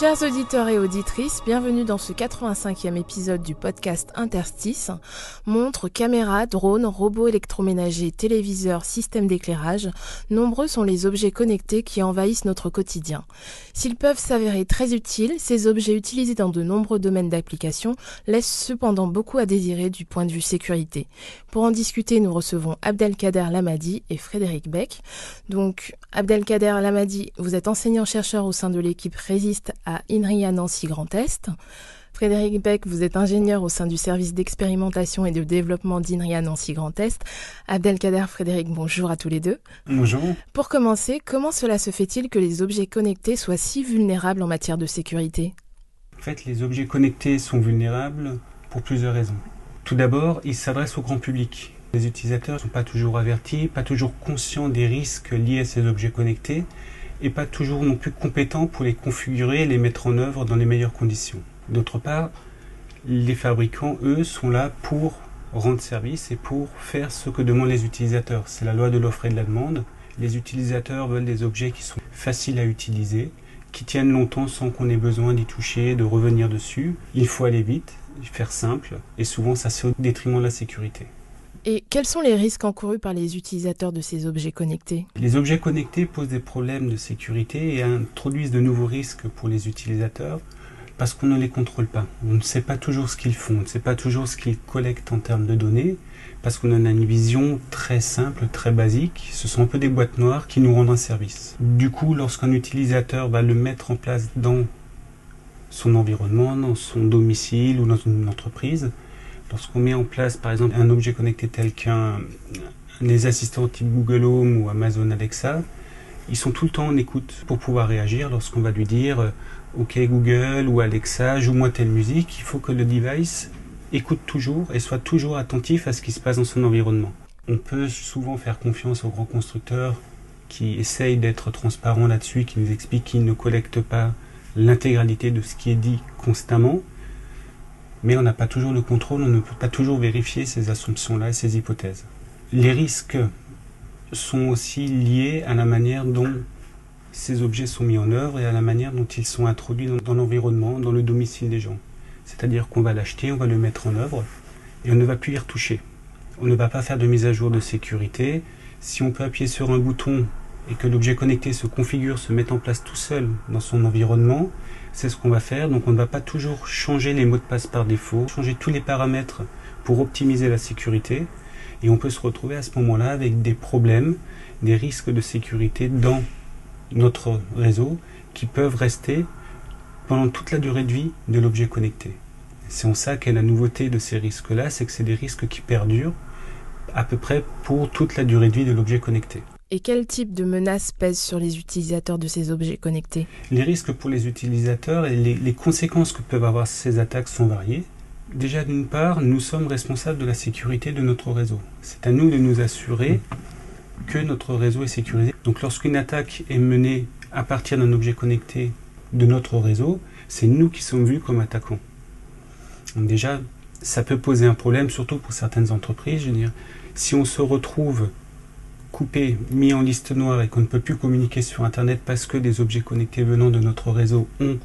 Chers auditeurs et auditrices, bienvenue dans ce 85e épisode du podcast Interstice. Montres, caméras, drones, robots électroménagers, téléviseurs, systèmes d'éclairage, nombreux sont les objets connectés qui envahissent notre quotidien. S'ils peuvent s'avérer très utiles, ces objets utilisés dans de nombreux domaines d'application laissent cependant beaucoup à désirer du point de vue sécurité. Pour en discuter, nous recevons Abdelkader Lamadi et Frédéric Beck. Donc, Abdelkader Lamadi, vous êtes enseignant-chercheur au sein de l'équipe Résiste à INRIA Nancy Grand Est. Frédéric Beck, vous êtes ingénieur au sein du service d'expérimentation et de développement d'INRIA Nancy Grand Est. Abdelkader, Frédéric, bonjour à tous les deux. Bonjour. Pour commencer, comment cela se fait-il que les objets connectés soient si vulnérables en matière de sécurité? En fait, les objets connectés sont vulnérables pour plusieurs raisons. Tout d'abord, ils s'adressent au grand public. Les utilisateurs ne sont pas toujours avertis, pas toujours conscients des risques liés à ces objets connectés et pas toujours non plus compétents pour les configurer et les mettre en œuvre dans les meilleures conditions. D'autre part, les fabricants, eux, sont là pour rendre service et pour faire ce que demandent les utilisateurs. C'est la loi de l'offre et de la demande. Les utilisateurs veulent des objets qui sont faciles à utiliser, qui tiennent longtemps sans qu'on ait besoin d'y toucher, de revenir dessus. Il faut aller vite, faire simple, et souvent ça c'est au détriment de la sécurité. Et quels sont les risques encourus par les utilisateurs de ces objets connectés? Les objets connectés posent des problèmes de sécurité et introduisent de nouveaux risques pour les utilisateurs parce qu'on ne les contrôle pas. On ne sait pas toujours ce qu'ils font, on ne sait pas toujours ce qu'ils collectent en termes de données parce qu'on en a une vision très simple, très basique. Ce sont un peu des boîtes noires qui nous rendent un service. Du coup, lorsqu'un utilisateur va le mettre en place dans son environnement, dans son domicile ou dans une entreprise, lorsqu'on met en place par exemple un objet connecté tel qu'un les assistants type Google Home ou Amazon Alexa, ils sont tout le temps en écoute pour pouvoir réagir lorsqu'on va lui dire euh, OK Google ou Alexa, joue-moi telle musique, il faut que le device écoute toujours et soit toujours attentif à ce qui se passe dans son environnement. On peut souvent faire confiance aux grands constructeurs qui essayent d'être transparents là-dessus, qui nous expliquent qu'ils ne collectent pas l'intégralité de ce qui est dit constamment, mais on n'a pas toujours le contrôle, on ne peut pas toujours vérifier ces assumptions-là et ces hypothèses. Les risques sont aussi liés à la manière dont ces objets sont mis en œuvre et à la manière dont ils sont introduits dans, l'environnement, dans le domicile des gens. C'est-à-dire qu'on va l'acheter, on va le mettre en œuvre et on ne va plus y retoucher. On ne va pas faire de mise à jour de sécurité. Si on peut appuyer sur un bouton et que l'objet connecté se configure, se mette en place tout seul dans son environnement, c'est ce qu'on va faire. Donc on ne va pas toujours changer les mots de passe par défaut, changer tous les paramètres pour optimiser la sécurité. Et on peut se retrouver à ce moment-là avec des problèmes, des risques de sécurité dans notre réseau qui peuvent rester pendant toute la durée de vie de l'objet connecté. C'est en ça qu'est la nouveauté de ces risques-là, c'est que c'est des risques qui perdurent à peu près pour toute la durée de vie de l'objet connecté. Et quel type de menaces pèsent sur les utilisateurs de ces objets connectés? Les risques pour les utilisateurs et les, les conséquences que peuvent avoir ces attaques sont variées. Déjà, d'une part, nous sommes responsables de la sécurité de notre réseau. C'est à nous de nous assurer que notre réseau est sécurisé. Donc, lorsqu'une attaque est menée à partir d'un objet connecté de notre réseau, c'est nous qui sommes vus comme attaquants. Donc déjà, ça peut poser un problème, surtout pour certaines entreprises. Je veux dire, si on se retrouve coupé, mis en liste noire et qu'on ne peut plus communiquer sur Internet parce que des objets connectés venant de notre réseau ont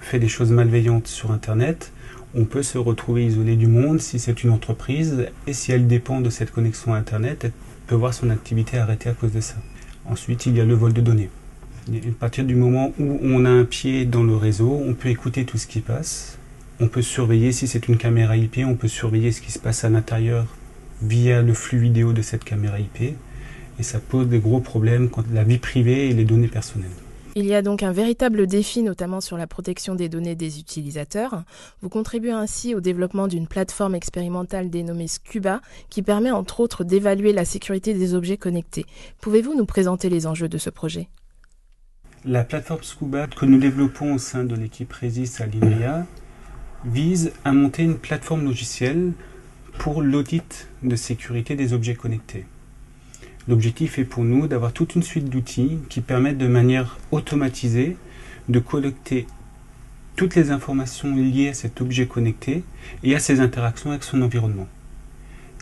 fait des choses malveillantes sur Internet, on peut se retrouver isolé du monde si c'est une entreprise et si elle dépend de cette connexion Internet, elle peut voir son activité arrêtée à cause de ça. Ensuite, il y a le vol de données. À partir du moment où on a un pied dans le réseau, on peut écouter tout ce qui passe. On peut surveiller, si c'est une caméra IP, on peut surveiller ce qui se passe à l'intérieur via le flux vidéo de cette caméra IP. Et ça pose des gros problèmes quant à la vie privée et les données personnelles. Il y a donc un véritable défi, notamment sur la protection des données des utilisateurs. Vous contribuez ainsi au développement d'une plateforme expérimentale dénommée Scuba, qui permet entre autres d'évaluer la sécurité des objets connectés. Pouvez-vous nous présenter les enjeux de ce projet? La plateforme Scuba que nous développons au sein de l'équipe Resist à l'INRIA vise à monter une plateforme logicielle pour l'audit de sécurité des objets connectés. L'objectif est pour nous d'avoir toute une suite d'outils qui permettent de manière automatisée de collecter toutes les informations liées à cet objet connecté et à ses interactions avec son environnement.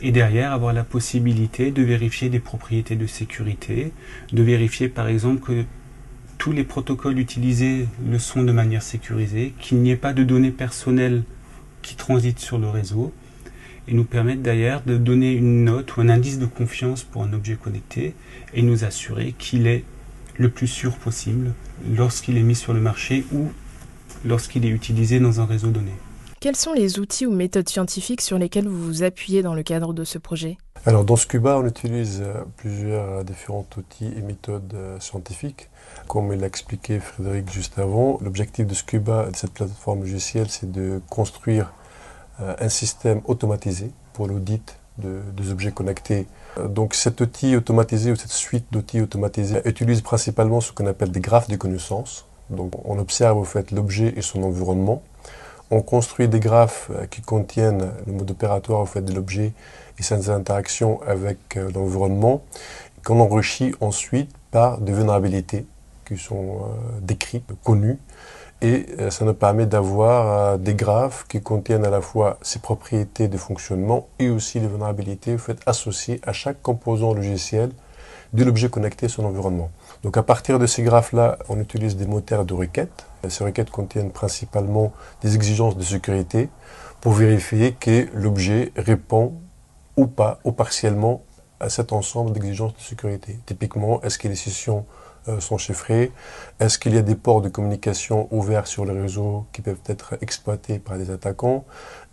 Et derrière, avoir la possibilité de vérifier des propriétés de sécurité, de vérifier par exemple que tous les protocoles utilisés le sont de manière sécurisée, qu'il n'y ait pas de données personnelles qui transitent sur le réseau, et nous permettre d'ailleurs de donner une note ou un indice de confiance pour un objet connecté et nous assurer qu'il est le plus sûr possible lorsqu'il est mis sur le marché ou lorsqu'il est utilisé dans un réseau donné. Quels sont les outils ou méthodes scientifiques sur lesquels vous vous appuyez dans le cadre de ce projet? Alors dans Scuba, on utilise euh, plusieurs euh, différents outils et méthodes euh, scientifiques. Comme l'a expliqué Frédéric juste avant, l'objectif de Scuba, de cette plateforme logicielle, c'est de construire un système automatisé pour l'audit de, des objets connectés. Donc cet outil automatisé ou cette suite d'outils automatisés utilise principalement ce qu'on appelle des graphes de connaissances. Donc on observe au fait l'objet et son environnement. On construit des graphes euh, qui contiennent le mode opératoire au fait de l'objet et ses interactions avec euh, l'environnement, qu'on enrichit ensuite par des vulnérabilités qui sont euh, décrites, connues, et ça nous permet d'avoir des graphes qui contiennent à la fois ses propriétés de fonctionnement et aussi les vulnérabilités au fait, associées à chaque composant logiciel de l'objet connecté à son environnement. Donc à partir de ces graphes-là, on utilise des moteurs de requêtes. Ces requêtes contiennent principalement des exigences de sécurité pour vérifier que l'objet répond ou pas, ou partiellement, à cet ensemble d'exigences de sécurité. Typiquement, est-ce que les sessions euh, sont chiffrées Est-ce qu'il y a des ports de communication ouverts sur le réseau qui peuvent être exploités par des attaquants?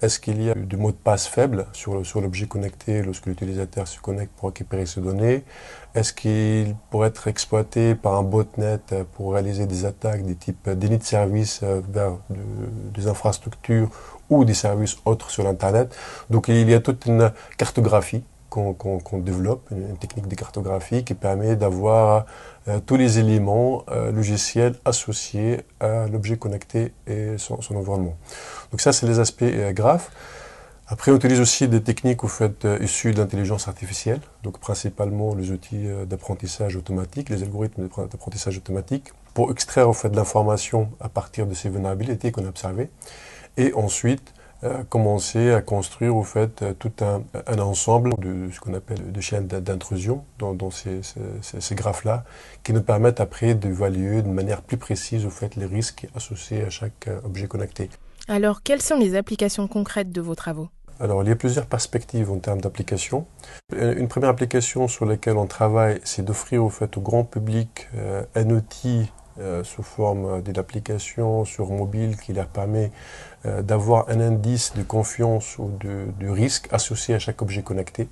Est-ce qu'il y a des mots de passe faibles sur, l'objet connecté lorsque l'utilisateur se connecte pour récupérer ses données? Est-ce qu'il pourrait être exploité par un botnet pour réaliser des attaques des types déni de service euh, vers des infrastructures ou des services autres sur l'Internet Donc il y a toute une cartographie qu'on développe, une, technique de cartographie qui permet d'avoir euh, tous les éléments euh, logiciels associés à l'objet connecté et son, environnement. Donc ça, c'est les aspects euh, graphes. Après, on utilise aussi des techniques au fait, issues de l'intelligence artificielle, donc principalement les outils d'apprentissage automatique, les algorithmes d'apprentissage automatique, pour extraire au fait, de l'information à partir de ces vulnérabilités qu'on a observées, et ensuite commencer à construire au fait tout un, un ensemble de ce qu'on appelle de chaînes d'intrusion dans, dans, ces, ces, ces graphes-là, qui nous permettent après d'évaluer de manière plus précise au fait les risques associés à chaque euh, objet connecté. Alors, quelles sont les applications concrètes de vos travaux? Alors, il y a plusieurs perspectives en termes d'application. Une première application sur laquelle on travaille, c'est d'offrir au fait au grand public euh, un outil euh, sous forme d'une application sur mobile qui leur permet euh, d'avoir un indice de confiance ou de, risque associé à chaque objet connecté.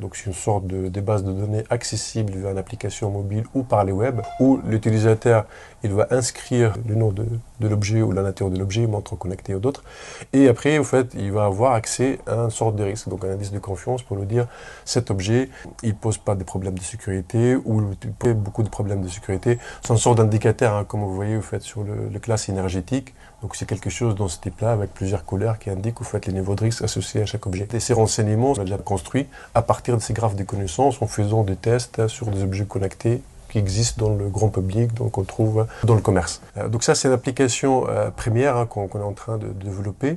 Donc c'est une sorte de, base de données accessible via une application mobile ou par les web, où l'utilisateur il va inscrire le nom de, l'objet ou la nature de l'objet, montre connecté ou d'autres, et après au fait il va avoir accès à une sorte de risque, donc un indice de confiance pour lui dire cet objet il pose pas de problèmes de sécurité ou il pose beaucoup de problèmes de sécurité. C'est une sorte d'indicateur, hein, comme vous voyez au fait sur le, le classe énergétique. Donc c'est quelque chose dans ce type-là avec plusieurs couleurs qui indiquent les niveaux de risque associés à chaque objet. Et ces renseignements, on a déjà construit à partir de ces graphes de connaissances en faisant des tests sur des objets connectés qui existent dans le grand public, donc on trouve dans le commerce. Euh, donc ça c'est l'application euh, première hein, qu'on est en train de, développer.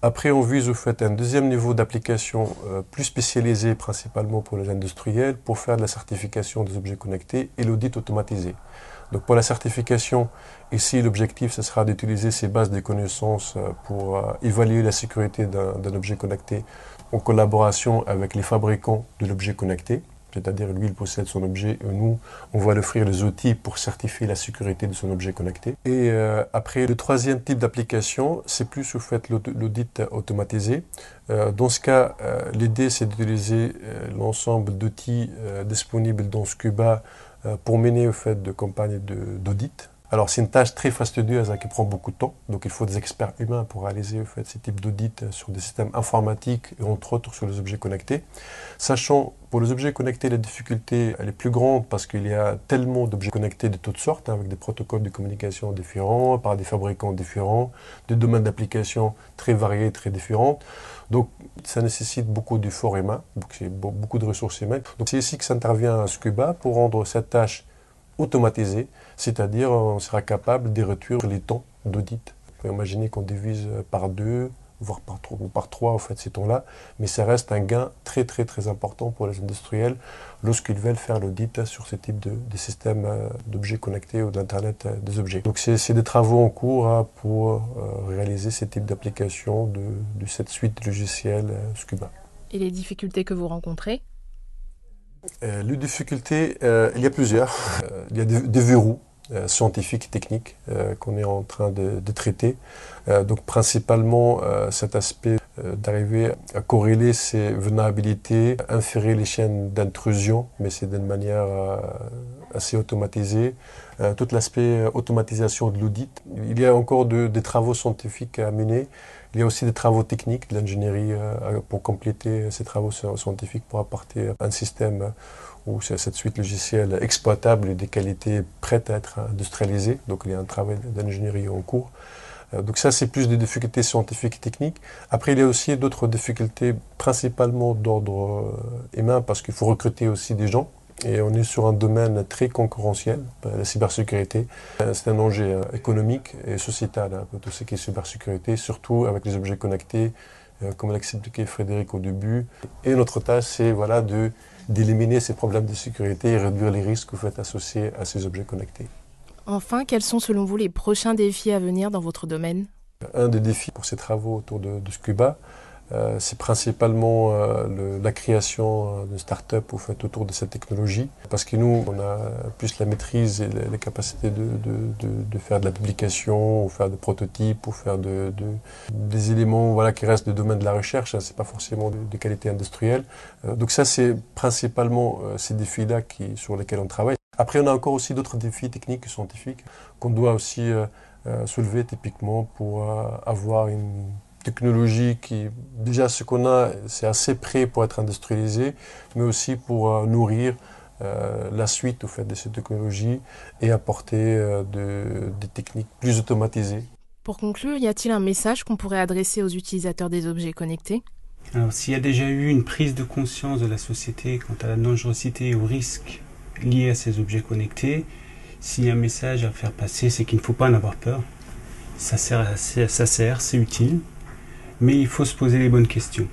Après, on vise au fait un deuxième niveau d'application euh, plus spécialisé principalement pour les industriels pour faire de la certification des objets connectés et l'audit automatisé. Donc pour la certification, ici l'objectif ce sera d'utiliser ces bases de connaissances euh, pour euh, évaluer la sécurité d'un objet connecté en collaboration avec les fabricants de l'objet connecté. C'est-à-dire lui, il possède son objet et nous, on va lui offrir les outils pour certifier la sécurité de son objet connecté. Et euh, après, le troisième type d'application, c'est plus au fait l'audit automatisé. Dans ce cas, l'idée, c'est d'utiliser l'ensemble d'outils disponibles dans Scuba pour mener au fait de campagnes d'audit. Alors c'est une tâche très fastidieuse hein, qui prend beaucoup de temps, donc il faut des experts humains pour réaliser au fait, ces types d'audits sur des systèmes informatiques et entre autres sur les objets connectés. Sachant pour les objets connectés, la difficulté elle est plus grande parce qu'il y a tellement d'objets connectés de toutes sortes, hein, avec des protocoles de communication différents, par des fabricants différents, des domaines d'application très variés, très différents. Donc ça nécessite beaucoup d'efforts humains, beaucoup de ressources humaines. Donc c'est ici que ça intervient à Scuba pour rendre cette tâche automatisé, c'est-à-dire on sera capable de réduire les temps d'audit. Vous pouvez imaginer qu'on divise par deux, voire par trois, ou par trois en fait, ces temps-là, mais ça reste un gain très très très important pour les industriels lorsqu'ils veulent faire l'audit sur ce type de, systèmes euh, d'objets connectés ou d'Internet euh, des objets. Donc c'est des travaux en cours hein, pour euh, réaliser ce type d'application de, cette suite logicielle Scuba. Et les difficultés que vous rencontrez? Les difficultés, il y a plusieurs. il y a des verrous euh, scientifique, technique euh, qu'on est en train de, traiter. Euh, donc principalement cet aspect d'arriver à corréler ces vulnérabilités, inférer les chaînes d'intrusion, mais c'est d'une manière assez automatisée. tout l'aspect automatisation de l'audit. Il y a encore des travaux scientifiques à mener. Il y a aussi des travaux techniques, de l'ingénierie pour compléter ces travaux scientifiques pour apporter un système où cette suite logicielle exploitable et des qualités prêtes à être industrialisées. Donc il y a un travail d'ingénierie en cours. Euh, donc ça, c'est plus des difficultés scientifiques et techniques. Après, il y a aussi d'autres difficultés, principalement d'ordre euh, humain, parce qu'il faut recruter aussi des gens. Et on est sur un domaine très concurrentiel, euh, la cybersécurité. C'est un enjeu économique et sociétal, hein, tout ce qui est cybersécurité, surtout avec les objets connectés, comme l'a expliqué Frédéric au début. Et notre tâche, c'est voilà, de d'éliminer ces problèmes de sécurité et réduire les risques que vous faites associés à ces objets connectés. Enfin, quels sont selon vous les prochains défis à venir dans votre domaine? Un des défis pour ces travaux autour de, de Scuba, euh, c'est principalement euh, la création euh, d'une start-up autour de cette technologie. Parce que nous, on a plus la maîtrise et les capacités de, de, faire de la publication, ou faire des prototypes, ou faire des éléments voilà, qui restent du domaine de la recherche. Hein, c'est pas forcément de, qualité industrielle. donc ça, c'est principalement ces défis-là sur lesquels on travaille. Après, on a encore aussi d'autres défis techniques et scientifiques qu'on doit aussi soulever typiquement pour avoir une technologie qui, déjà ce qu'on a, c'est assez prêt pour être industrialisé, mais aussi pour euh, nourrir euh, la suite au fait de ces technologies et apporter euh, des techniques plus automatisées. Pour conclure, y a-t-il un message qu'on pourrait adresser aux utilisateurs des objets connectés? Alors, s'il y a déjà eu une prise de conscience de la société quant à la dangerosité et aux risques liés à ces objets connectés, s'il y a un message à faire passer, c'est qu'il ne faut pas en avoir peur. Ça sert, ça sert, c'est utile. Mais il faut se poser les bonnes questions.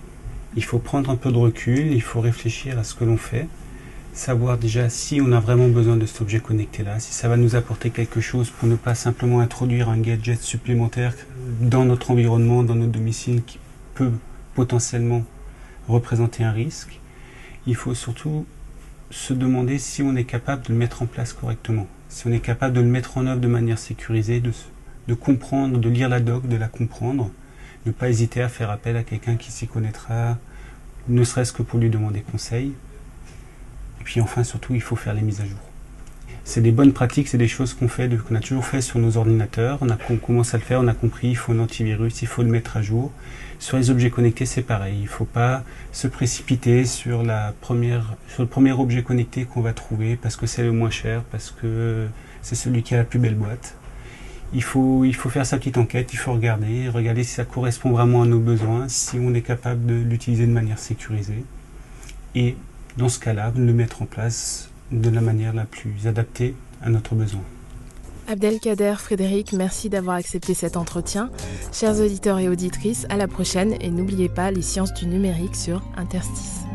Il faut prendre un peu de recul, il faut réfléchir à ce que l'on fait, savoir déjà si on a vraiment besoin de cet objet connecté-là, si ça va nous apporter quelque chose pour ne pas simplement introduire un gadget supplémentaire dans notre environnement, dans notre domicile qui peut potentiellement représenter un risque. Il faut surtout se demander si on est capable de le mettre en place correctement, si on est capable de le mettre en œuvre de manière sécurisée, de, de comprendre, de lire la doc, de la comprendre, ne pas hésiter à faire appel à quelqu'un qui s'y connaîtra, ne serait-ce que pour lui demander conseil. Et puis enfin, surtout, il faut faire les mises à jour. C'est des bonnes pratiques, c'est des choses qu'on fait, qu'on a toujours fait sur nos ordinateurs. On, a, commence à le faire, on a compris, il faut un antivirus, il faut le mettre à jour. Sur les objets connectés, c'est pareil. Il ne faut pas se précipiter sur le premier objet connecté qu'on va trouver parce que c'est le moins cher, parce que c'est celui qui a la plus belle boîte il faut, faire sa petite enquête, il faut regarder, regarder si ça correspond vraiment à nos besoins, si on est capable de l'utiliser de manière sécurisée. Et dans ce cas-là, le mettre en place de la manière la plus adaptée à notre besoin. Abdelkader, Frédéric, merci d'avoir accepté cet entretien. Chers auditeurs et auditrices, à la prochaine et n'oubliez pas les sciences du numérique sur Interstice.